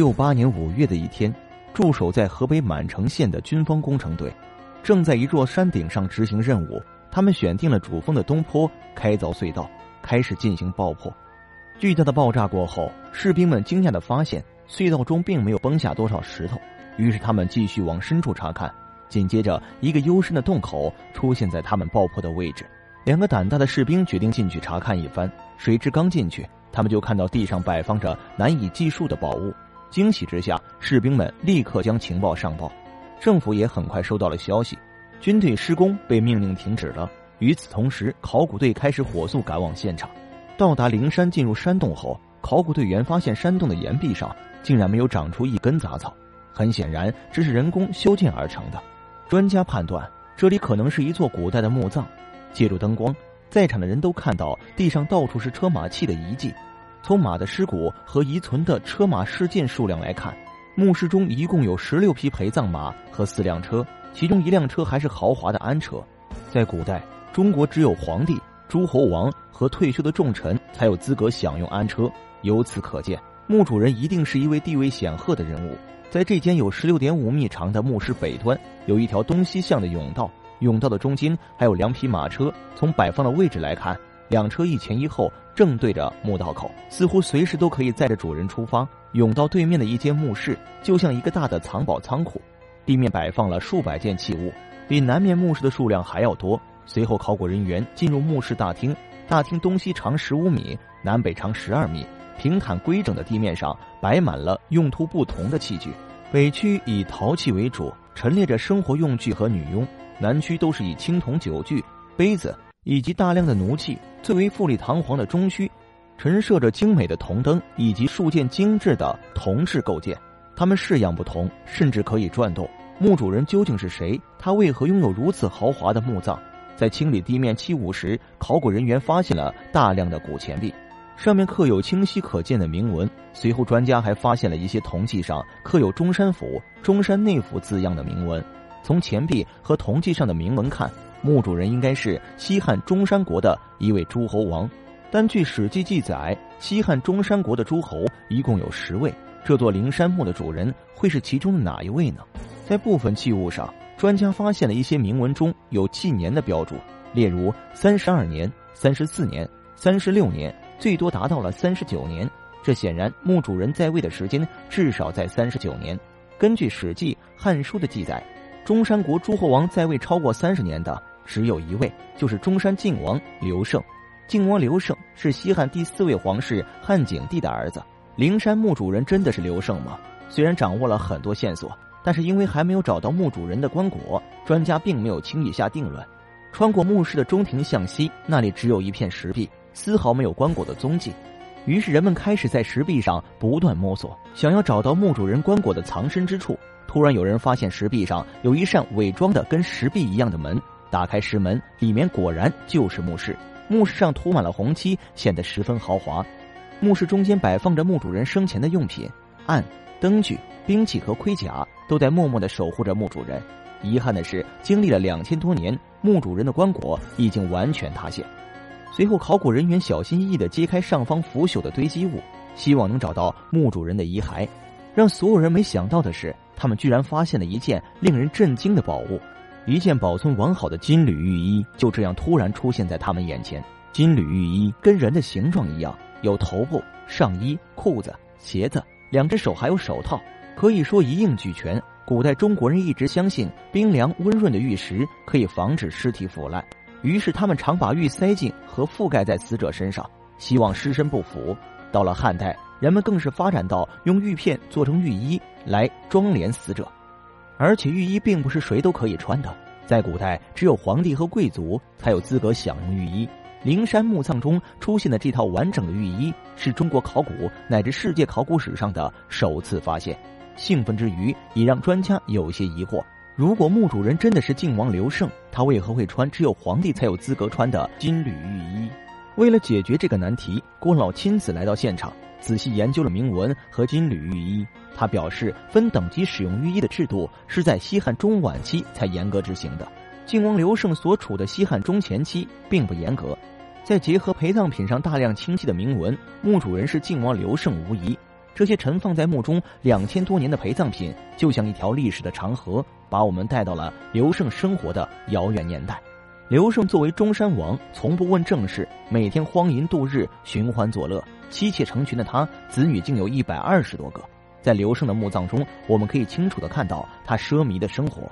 六八年五月的一天，驻守在河北满城县的军方工程队，正在一座山顶上执行任务。他们选定了主峰的东坡，开凿隧道，开始进行爆破。巨大的爆炸过后，士兵们惊讶地发现，隧道中并没有崩下多少石头。于是他们继续往深处查看。紧接着，一个幽深的洞口出现在他们爆破的位置。两个胆大的士兵决定进去查看一番。谁知刚进去，他们就看到地上摆放着难以计数的宝物。惊喜之下，士兵们立刻将情报上报，政府也很快收到了消息，军队施工被命令停止了。与此同时，考古队开始火速赶往现场。到达灵山，进入山洞后，考古队员发现山洞的岩壁上竟然没有长出一根杂草，很显然这是人工修建而成的。专家判断，这里可能是一座古代的墓葬。借助灯光，在场的人都看到地上到处是车马器的遗迹。从马的尸骨和遗存的车马饰件数量来看，墓室中一共有十六匹陪葬马和四辆车，其中一辆车还是豪华的安车。在古代，中国只有皇帝、诸侯王和退休的重臣才有资格享用安车。由此可见，墓主人一定是一位地位显赫的人物。在这间有十六点五米长的墓室北端，有一条东西向的甬道，甬道的中间还有两匹马车。从摆放的位置来看。两车一前一后，正对着墓道口，似乎随时都可以载着主人出发。甬道对面的一间墓室，就像一个大的藏宝仓库，地面摆放了数百件器物，比南面墓室的数量还要多。随后，考古人员进入墓室大厅，大厅东西长十五米，南北长十二米，平坦规整的地面上摆满了用途不同的器具。北区以陶器为主，陈列着生活用具和女佣；南区都是以青铜酒具、杯子。以及大量的奴器，最为富丽堂皇的中区，陈设着精美的铜灯以及数件精致的铜制构件。它们式样不同，甚至可以转动。墓主人究竟是谁？他为何拥有如此豪华的墓葬？在清理地面器物时，考古人员发现了大量的古钱币，上面刻有清晰可见的铭文。随后，专家还发现了一些铜器上刻有“中山府”“中山内府”字样的铭文。从钱币和铜器上的铭文看。墓主人应该是西汉中山国的一位诸侯王，但据《史记》记载，西汉中山国的诸侯一共有十位。这座灵山墓的主人会是其中的哪一位呢？在部分器物上，专家发现了一些铭文中有纪年的标注，例如三十二年、三十四年、三十六年，最多达到了三十九年。这显然墓主人在位的时间至少在三十九年。根据《史记》《汉书》的记载，中山国诸侯王在位超过三十年的。只有一位，就是中山靖王刘胜。靖王刘胜是西汉第四位皇室汉景帝的儿子。灵山墓主人真的是刘胜吗？虽然掌握了很多线索，但是因为还没有找到墓主人的棺椁，专家并没有轻易下定论。穿过墓室的中庭向西，那里只有一片石壁，丝毫没有棺椁的踪迹。于是人们开始在石壁上不断摸索，想要找到墓主人棺椁的藏身之处。突然有人发现石壁上有一扇伪装的跟石壁一样的门。打开石门，里面果然就是墓室。墓室上涂满了红漆，显得十分豪华。墓室中间摆放着墓主人生前的用品，案、灯具、兵器和盔甲都在默默的守护着墓主人。遗憾的是，经历了两千多年，墓主人的棺椁已经完全塌陷。随后，考古人员小心翼翼的揭开上方腐朽的堆积物，希望能找到墓主人的遗骸。让所有人没想到的是，他们居然发现了一件令人震惊的宝物。一件保存完好的金缕玉衣就这样突然出现在他们眼前。金缕玉衣跟人的形状一样，有头部、上衣、裤子、鞋子，两只手还有手套，可以说一应俱全。古代中国人一直相信冰凉温润的玉石可以防止尸体腐烂，于是他们常把玉塞进和覆盖在死者身上，希望尸身不腐。到了汉代，人们更是发展到用玉片做成玉衣来装殓死者。而且浴衣并不是谁都可以穿的，在古代只有皇帝和贵族才有资格享用浴衣。灵山墓葬中出现的这套完整的浴衣，是中国考古乃至世界考古史上的首次发现。兴奋之余，也让专家有些疑惑：如果墓主人真的是靖王刘胜，他为何会穿只有皇帝才有资格穿的金缕玉衣？为了解决这个难题，郭老亲自来到现场。仔细研究了铭文和金缕玉衣，他表示分等级使用玉衣的制度是在西汉中晚期才严格执行的。靖王刘胜所处的西汉中前期并不严格。再结合陪葬品上大量清晰的铭文，墓主人是靖王刘胜无疑。这些陈放在墓中两千多年的陪葬品，就像一条历史的长河，把我们带到了刘胜生活的遥远年代。刘胜作为中山王，从不问政事，每天荒淫度日，寻欢作乐，妻妾成群的他，子女竟有一百二十多个。在刘胜的墓葬中，我们可以清楚的看到他奢靡的生活。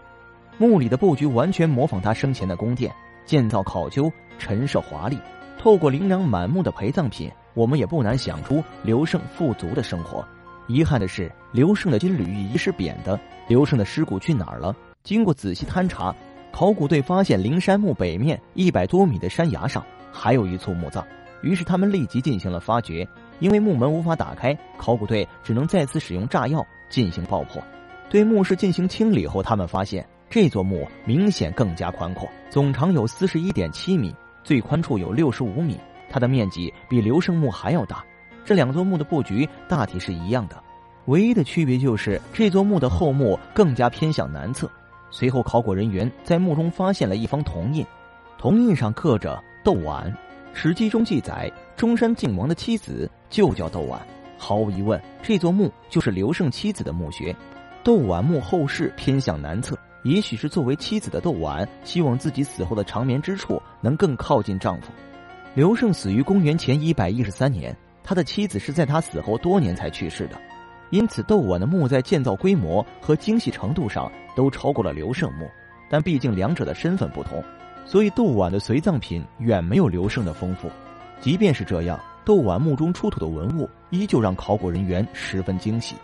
墓里的布局完全模仿他生前的宫殿，建造考究，陈设华丽。透过琳琅满目的陪葬品。我们也不难想出刘胜富足的生活。遗憾的是，刘胜的金缕玉衣是扁的。刘胜的尸骨去哪儿了？经过仔细勘查，考古队发现灵山墓北面一百多米的山崖上还有一处墓葬。于是他们立即进行了发掘。因为墓门无法打开，考古队只能再次使用炸药进行爆破。对墓室进行清理后，他们发现这座墓明显更加宽阔，总长有四十一点七米，最宽处有六十五米。它的面积比刘胜墓还要大，这两座墓的布局大体是一样的，唯一的区别就是这座墓的后墓更加偏向南侧。随后，考古人员在墓中发现了一方铜印，铜印上刻着“窦婉”。《史记》中记载，中山靖王的妻子就叫窦婉。毫无疑问，这座墓就是刘胜妻子的墓穴。窦婉墓后室偏向南侧，也许是作为妻子的窦婉希望自己死后的长眠之处能更靠近丈夫。刘胜死于公元前一百一十三年，他的妻子是在他死后多年才去世的，因此窦婉的墓在建造规模和精细程度上都超过了刘胜墓。但毕竟两者的身份不同，所以窦绾的随葬品远没有刘胜的丰富。即便是这样，窦绾墓中出土的文物依旧让考古人员十分惊喜。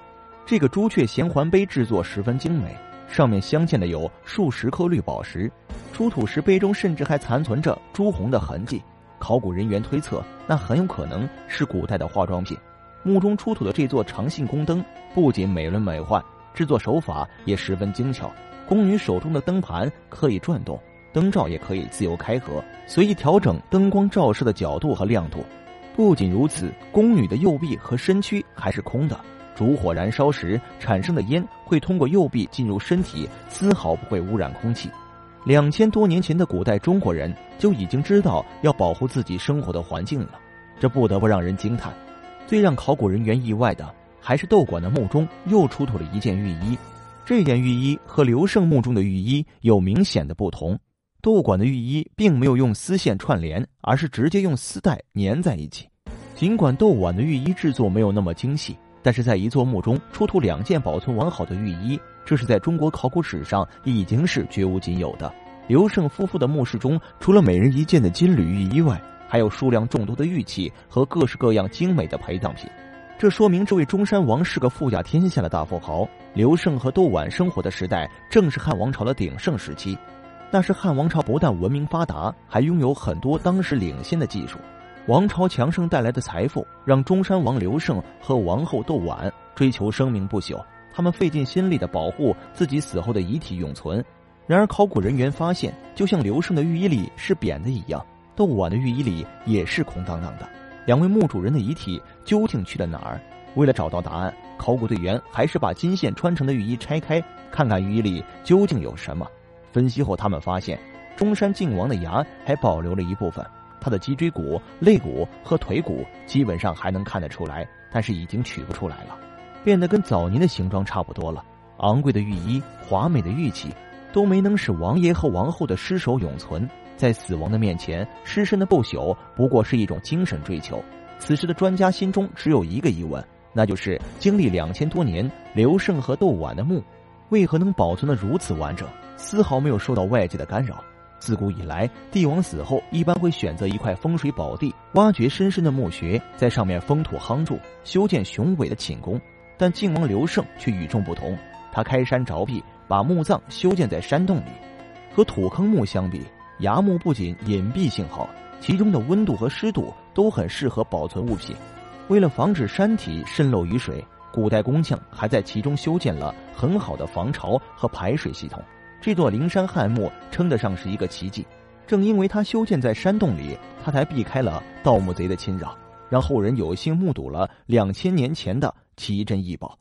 这个朱雀衔环杯制作十分精美，上面镶嵌的有数十颗绿宝石，出土时杯中甚至还残存着朱红的痕迹。考古人员推测，那很有可能是古代的化妆品。墓中出土的这座长信宫灯不仅美轮美奂，制作手法也十分精巧。宫女手中的灯盘可以转动，灯罩也可以自由开合，随意调整灯光照射的角度和亮度。不仅如此，宫女的右臂和身躯还是空的。烛火燃烧时产生的烟会通过右臂进入身体，丝毫不会污染空气。两千多年前的古代中国人就已经知道要保护自己生活的环境了，这不得不让人惊叹。最让考古人员意外的，还是窦管的墓中又出土了一件玉衣。这件玉衣和刘胜墓中的玉衣有明显的不同。窦管的玉衣并没有用丝线串联，而是直接用丝带粘在一起。尽管窦婉的玉衣制作没有那么精细，但是在一座墓中出土两件保存完好的玉衣。这是在中国考古史上已经是绝无仅有的。刘胜夫妇的墓室中，除了每人一件的金缕玉衣外，还有数量众多的玉器和各式各样精美的陪葬品。这说明这位中山王是个富甲天下的大富豪。刘胜和窦绾生活的时代正是汉王朝的鼎盛时期，那时汉王朝不但文明发达，还拥有很多当时领先的技术。王朝强盛带来的财富，让中山王刘胜和王后窦绾追求声名不朽。他们费尽心力的保护自己死后的遗体永存，然而考古人员发现，就像刘胜的浴衣里是扁的一样，窦绾的浴衣里也是空荡荡的。两位墓主人的遗体究竟去了哪儿？为了找到答案，考古队员还是把金线穿成的浴衣拆开，看看浴衣里究竟有什么。分析后，他们发现中山靖王的牙还保留了一部分，他的脊椎骨、肋骨和腿骨基本上还能看得出来，但是已经取不出来了。变得跟早年的形状差不多了。昂贵的浴衣、华美的玉器，都没能使王爷和王后的尸首永存。在死亡的面前，尸身的不朽不过是一种精神追求。此时的专家心中只有一个疑问，那就是经历两千多年，刘胜和窦婉的墓为何能保存的如此完整，丝毫没有受到外界的干扰？自古以来，帝王死后一般会选择一块风水宝地，挖掘深深的墓穴，在上面封土夯筑，修建雄伟的寝宫。但靖王刘胜却与众不同，他开山凿壁，把墓葬修建在山洞里。和土坑墓相比，崖墓不仅隐蔽性好，其中的温度和湿度都很适合保存物品。为了防止山体渗漏雨水，古代工匠还在其中修建了很好的防潮和排水系统。这座灵山汉墓称得上是一个奇迹。正因为它修建在山洞里，它才避开了盗墓贼的侵扰，让后人有幸目睹了两千年前的。奇珍异宝。